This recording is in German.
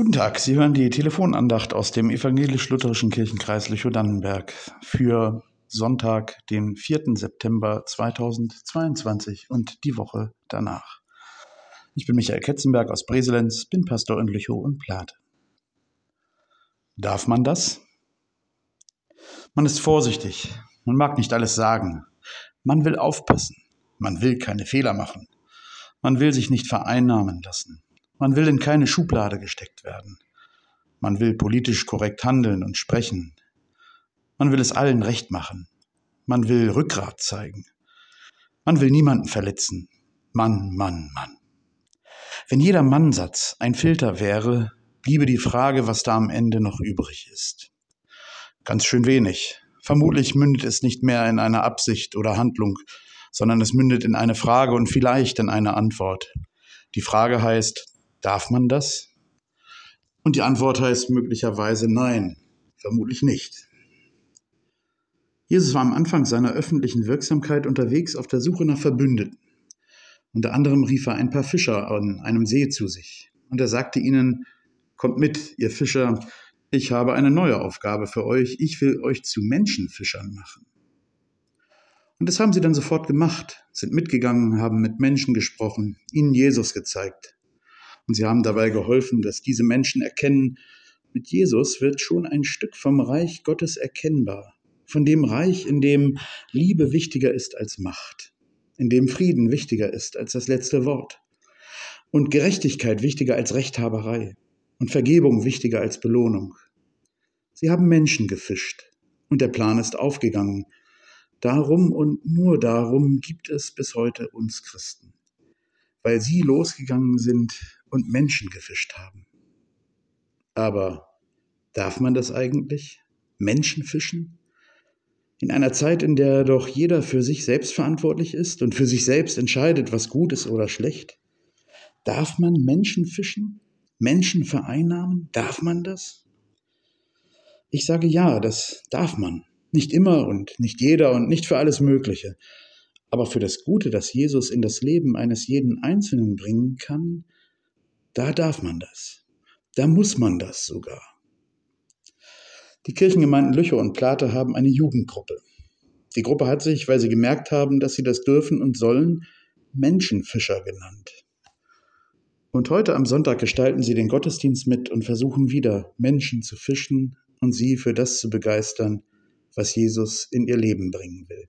Guten Tag, Sie hören die Telefonandacht aus dem evangelisch-lutherischen Kirchenkreis Lüchow-Dannenberg für Sonntag, den 4. September 2022 und die Woche danach. Ich bin Michael Ketzenberg aus Breselenz, bin Pastor in Lüchow und Plate. Darf man das? Man ist vorsichtig, man mag nicht alles sagen, man will aufpassen, man will keine Fehler machen, man will sich nicht vereinnahmen lassen. Man will in keine Schublade gesteckt werden. Man will politisch korrekt handeln und sprechen. Man will es allen recht machen. Man will Rückgrat zeigen. Man will niemanden verletzen. Mann, Mann, Mann. Wenn jeder Mannsatz ein Filter wäre, bliebe die Frage, was da am Ende noch übrig ist. Ganz schön wenig. Vermutlich mündet es nicht mehr in eine Absicht oder Handlung, sondern es mündet in eine Frage und vielleicht in eine Antwort. Die Frage heißt, Darf man das? Und die Antwort heißt möglicherweise nein, vermutlich nicht. Jesus war am Anfang seiner öffentlichen Wirksamkeit unterwegs auf der Suche nach Verbündeten. Unter anderem rief er ein paar Fischer an einem See zu sich. Und er sagte ihnen, Kommt mit, ihr Fischer, ich habe eine neue Aufgabe für euch, ich will euch zu Menschenfischern machen. Und das haben sie dann sofort gemacht, sind mitgegangen, haben mit Menschen gesprochen, ihnen Jesus gezeigt. Und sie haben dabei geholfen, dass diese Menschen erkennen, mit Jesus wird schon ein Stück vom Reich Gottes erkennbar, von dem Reich, in dem Liebe wichtiger ist als Macht, in dem Frieden wichtiger ist als das letzte Wort und Gerechtigkeit wichtiger als Rechthaberei und Vergebung wichtiger als Belohnung. Sie haben Menschen gefischt und der Plan ist aufgegangen. Darum und nur darum gibt es bis heute uns Christen, weil sie losgegangen sind und Menschen gefischt haben. Aber darf man das eigentlich? Menschen fischen? In einer Zeit, in der doch jeder für sich selbst verantwortlich ist und für sich selbst entscheidet, was gut ist oder schlecht? Darf man Menschen fischen? Menschen vereinnahmen? Darf man das? Ich sage ja, das darf man. Nicht immer und nicht jeder und nicht für alles Mögliche. Aber für das Gute, das Jesus in das Leben eines jeden Einzelnen bringen kann, da darf man das. Da muss man das sogar. Die Kirchengemeinden Lüchow und Plate haben eine Jugendgruppe. Die Gruppe hat sich, weil sie gemerkt haben, dass sie das dürfen und sollen, Menschenfischer genannt. Und heute am Sonntag gestalten sie den Gottesdienst mit und versuchen wieder, Menschen zu fischen und sie für das zu begeistern, was Jesus in ihr Leben bringen will.